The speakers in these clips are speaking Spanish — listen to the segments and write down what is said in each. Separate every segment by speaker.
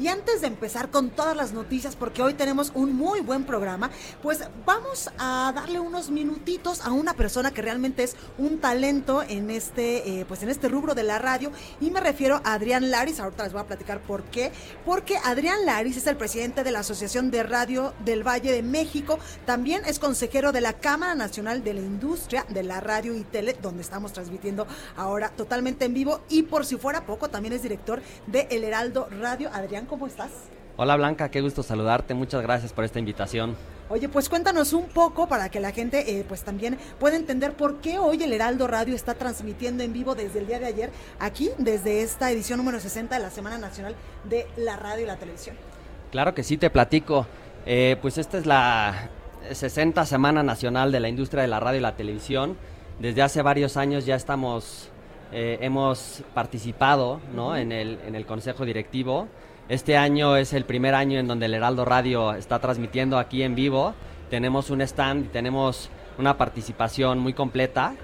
Speaker 1: Y antes de empezar con todas las noticias, porque hoy tenemos un muy buen programa, pues vamos a darle unos minutitos a una persona que realmente es un talento en este, eh, pues en este rubro de la radio. Y me refiero a Adrián Laris. Ahorita les voy a platicar por qué. Porque Adrián Laris es el presidente de la Asociación de Radio del Valle de México. También es consejero de la Cámara Nacional de la Industria de la Radio y Tele, donde estamos transmitiendo ahora totalmente en vivo. Y por si fuera poco, también es director de El Heraldo Radio. Adrián, ¿cómo estás?
Speaker 2: Hola Blanca, qué gusto saludarte, muchas gracias por esta invitación.
Speaker 1: Oye, pues cuéntanos un poco para que la gente eh, pues también pueda entender por qué hoy el Heraldo Radio está transmitiendo en vivo desde el día de ayer, aquí, desde esta edición número 60 de la Semana Nacional de la Radio y la Televisión.
Speaker 2: Claro que sí, te platico. Eh, pues esta es la 60 Semana Nacional de la Industria de la Radio y la Televisión. Desde hace varios años ya estamos, eh, hemos participado ¿no? en, el, en el Consejo Directivo. Este año es el primer año en donde el Heraldo Radio está transmitiendo aquí en vivo. Tenemos un stand y tenemos una participación muy completa.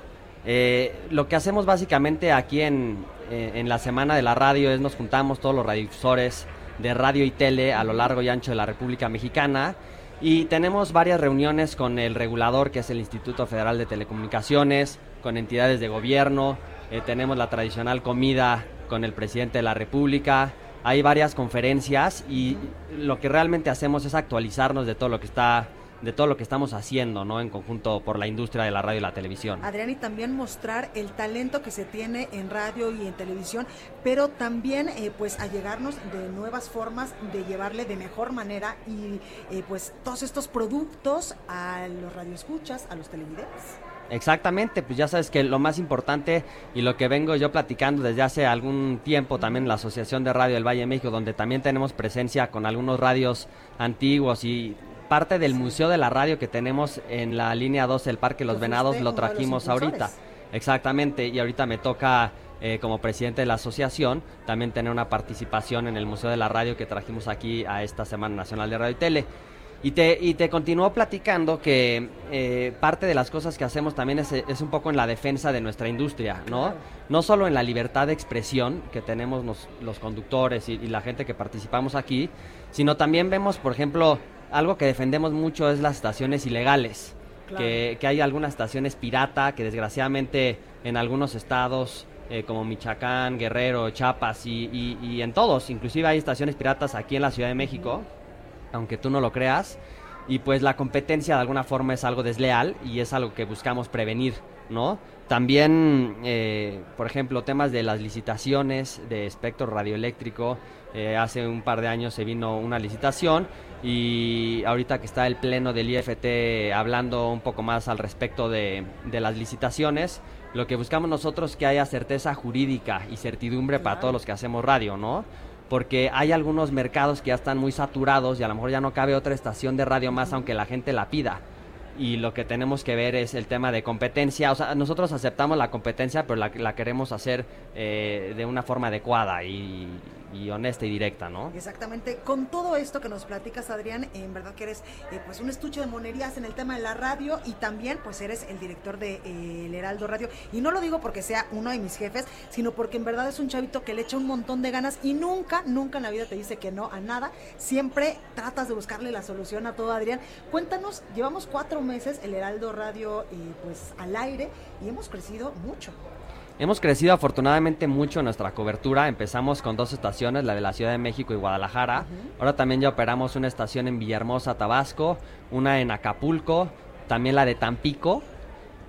Speaker 2: Eh, lo que hacemos básicamente aquí en, eh, en la Semana de la Radio es nos juntamos todos los radiodifusores de radio y tele a lo largo y ancho de la República Mexicana y tenemos varias reuniones con el regulador que es el Instituto Federal de Telecomunicaciones, con entidades de gobierno, eh, tenemos la tradicional comida con el presidente de la República, hay varias conferencias y lo que realmente hacemos es actualizarnos de todo lo que está de todo lo que estamos haciendo, ¿no? En conjunto por la industria de la radio y la televisión.
Speaker 1: Adrián, y también mostrar el talento que se tiene en radio y en televisión, pero también, eh, pues, allegarnos de nuevas formas de llevarle de mejor manera y, eh, pues, todos estos productos a los radioescuchas, a los televidentes.
Speaker 2: Exactamente, pues ya sabes que lo más importante y lo que vengo yo platicando desde hace algún tiempo también en la Asociación de Radio del Valle de México, donde también tenemos presencia con algunos radios antiguos y parte del Museo de la Radio que tenemos en la línea 2 del Parque Los Venados lo trajimos ahorita. Exactamente, y ahorita me toca eh, como presidente de la asociación también tener una participación en el Museo de la Radio que trajimos aquí a esta Semana Nacional de Radio y Tele. Y te, y te continúo platicando que eh, parte de las cosas que hacemos también es, es, un poco en la defensa de nuestra industria, ¿no? No solo en la libertad de expresión que tenemos los, los conductores y, y, la gente que participamos aquí, sino también vemos, por ejemplo, algo que defendemos mucho es las estaciones ilegales. Claro. Que, que, hay algunas estaciones pirata que desgraciadamente en algunos estados eh, como Michoacán, Guerrero, Chiapas y, y, y, en todos, inclusive hay estaciones piratas aquí en la Ciudad de México, aunque tú no lo creas, y pues la competencia de alguna forma es algo desleal y es algo que buscamos prevenir, ¿no? También, eh, por ejemplo, temas de las licitaciones de espectro radioeléctrico, eh, hace un par de años se vino una licitación y ahorita que está el pleno del IFT hablando un poco más al respecto de, de las licitaciones, lo que buscamos nosotros es que haya certeza jurídica y certidumbre para todos los que hacemos radio, ¿no? Porque hay algunos mercados que ya están muy saturados y a lo mejor ya no cabe otra estación de radio más aunque la gente la pida. Y lo que tenemos que ver es el tema de competencia. O sea, nosotros aceptamos la competencia, pero la, la queremos hacer eh, de una forma adecuada y, y honesta y directa, ¿no?
Speaker 1: Exactamente. Con todo esto que nos platicas, Adrián, en verdad que eres eh, pues un estuche de monerías en el tema de la radio y también pues eres el director de eh, El Heraldo Radio. Y no lo digo porque sea uno de mis jefes, sino porque en verdad es un chavito que le echa un montón de ganas y nunca, nunca en la vida te dice que no a nada. Siempre tratas de buscarle la solución a todo, Adrián. Cuéntanos, llevamos cuatro meses El Heraldo Radio eh, pues al aire y hemos crecido mucho.
Speaker 2: Hemos crecido afortunadamente mucho en nuestra cobertura. Empezamos con dos estaciones, la de la Ciudad de México y Guadalajara. Uh -huh. Ahora también ya operamos una estación en Villahermosa, Tabasco, una en Acapulco, también la de Tampico.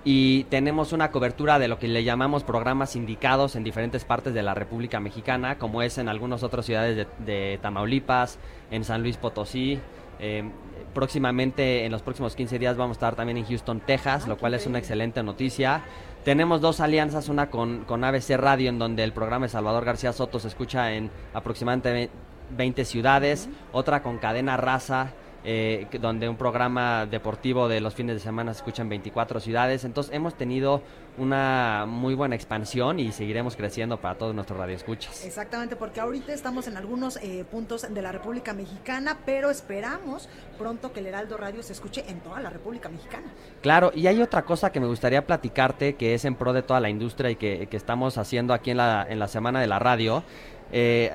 Speaker 2: Y tenemos una cobertura de lo que le llamamos programas indicados en diferentes partes de la República Mexicana, como es en algunas otras ciudades de, de Tamaulipas, en San Luis Potosí. Eh, próximamente, en los próximos 15 días, vamos a estar también en Houston, Texas, ah, lo cual es una excelente noticia. Tenemos dos alianzas, una con, con ABC Radio, en donde el programa de Salvador García Soto se escucha en aproximadamente 20 ciudades, otra con Cadena Raza, eh, donde un programa deportivo de los fines de semana se escucha en 24 ciudades. Entonces hemos tenido una muy buena expansión y seguiremos creciendo para todos nuestros radioescuchas.
Speaker 1: Exactamente, porque ahorita estamos en algunos eh, puntos de la República Mexicana, pero esperamos pronto que el Heraldo Radio se escuche en toda la República Mexicana.
Speaker 2: Claro, y hay otra cosa que me gustaría platicarte que es en pro de toda la industria y que, que estamos haciendo aquí en la, en la Semana de la Radio. Eh,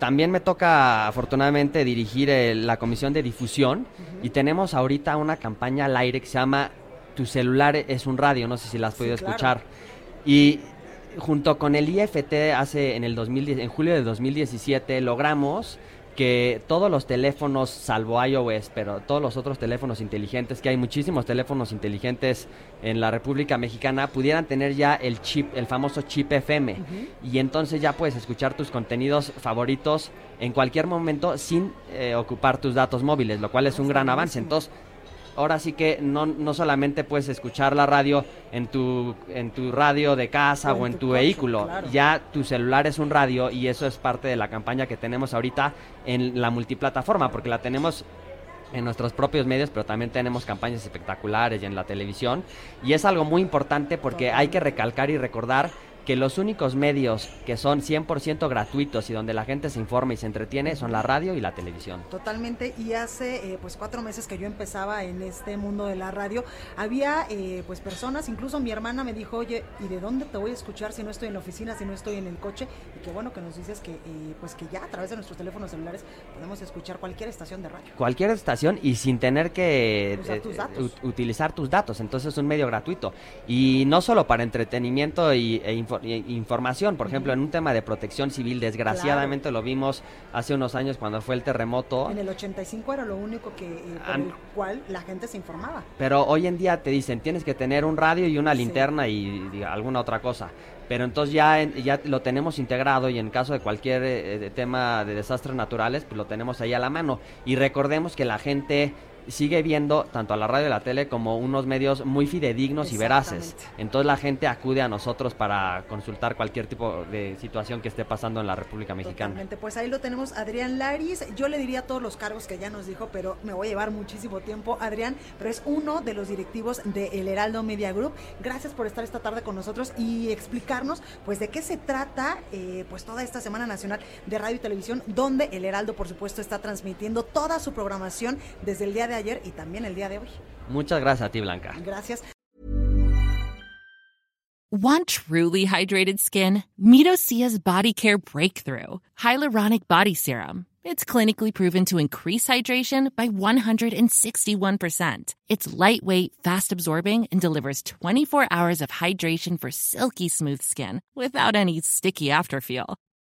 Speaker 2: también me toca, afortunadamente, dirigir eh, la comisión de difusión. Y tenemos ahorita una campaña al aire que se llama Tu celular es un radio, no sé si la has podido escuchar. Y junto con el IFT hace en el 2010, en julio de 2017 logramos que todos los teléfonos, salvo iOS, pero todos los otros teléfonos inteligentes, que hay muchísimos teléfonos inteligentes en la República Mexicana, pudieran tener ya el chip, el famoso chip FM. Y entonces ya puedes escuchar tus contenidos favoritos en cualquier momento sin eh, ocupar tus datos móviles, lo cual es un gran avance. Entonces, ahora sí que no, no solamente puedes escuchar la radio en tu, en tu radio de casa o, en, tu, vehículo, ya tu celular es un radio y eso es parte de la campaña que tenemos ahorita en la multiplataforma, porque la tenemos en nuestros propios medios, pero también tenemos campañas espectaculares y en la televisión. Y es algo muy importante porque hay que recalcar y recordar que los únicos medios que son 100% gratuitos y donde la gente se informa y se entretiene son la radio y la televisión.
Speaker 1: Totalmente, y hace eh, pues cuatro meses que yo empezaba en este mundo de la radio, había eh, pues personas, incluso mi hermana me dijo, oye, ¿y de dónde te voy a escuchar si no estoy en la oficina, si no estoy en el coche? Y qué bueno que nos dices que eh, pues que ya a través de nuestros teléfonos celulares podemos escuchar cualquier estación de radio.
Speaker 2: Cualquier estación y sin tener que utilizar tus datos, entonces es un medio gratuito. Y no solo para entretenimiento y, e información, información. Por ejemplo, en un tema de protección civil, desgraciadamente lo vimos hace unos años cuando fue el terremoto.
Speaker 1: En el 85 era lo único que eh, por el cual la gente se informaba.
Speaker 2: Pero hoy en día te dicen, tienes que tener un radio y una linterna y, alguna otra cosa. Pero entonces ya, ya lo tenemos integrado y en caso de cualquier eh, tema de desastres naturales, pues lo tenemos ahí a la mano. Y recordemos que la gente sigue viendo tanto a la radio y la tele como unos medios muy fidedignos y veraces. Entonces la gente acude a nosotros para consultar cualquier tipo de situación que esté pasando en la República Mexicana.
Speaker 1: Totalmente. Pues ahí lo tenemos, Adrián Laris. Yo le diría todos los cargos que ya nos dijo, pero me voy a llevar muchísimo tiempo, Adrián, pero es uno de los directivos de El Heraldo Media Group. Gracias por estar esta tarde con nosotros y explicarnos pues de qué se trata eh, pues toda esta Semana Nacional de Radio y Televisión, donde El Heraldo, por supuesto, está transmitiendo toda su programación desde el día de ayer y también el día de hoy.
Speaker 2: Muchas gracias a ti, Blanca.
Speaker 1: Gracias.
Speaker 3: Want truly hydrated skin? Midosia's Body Care Breakthrough Hyaluronic Body Serum. It's clinically proven to increase hydration by 161%. It's lightweight, fast absorbing, and delivers 24 hours of hydration for silky smooth skin without any sticky afterfeel.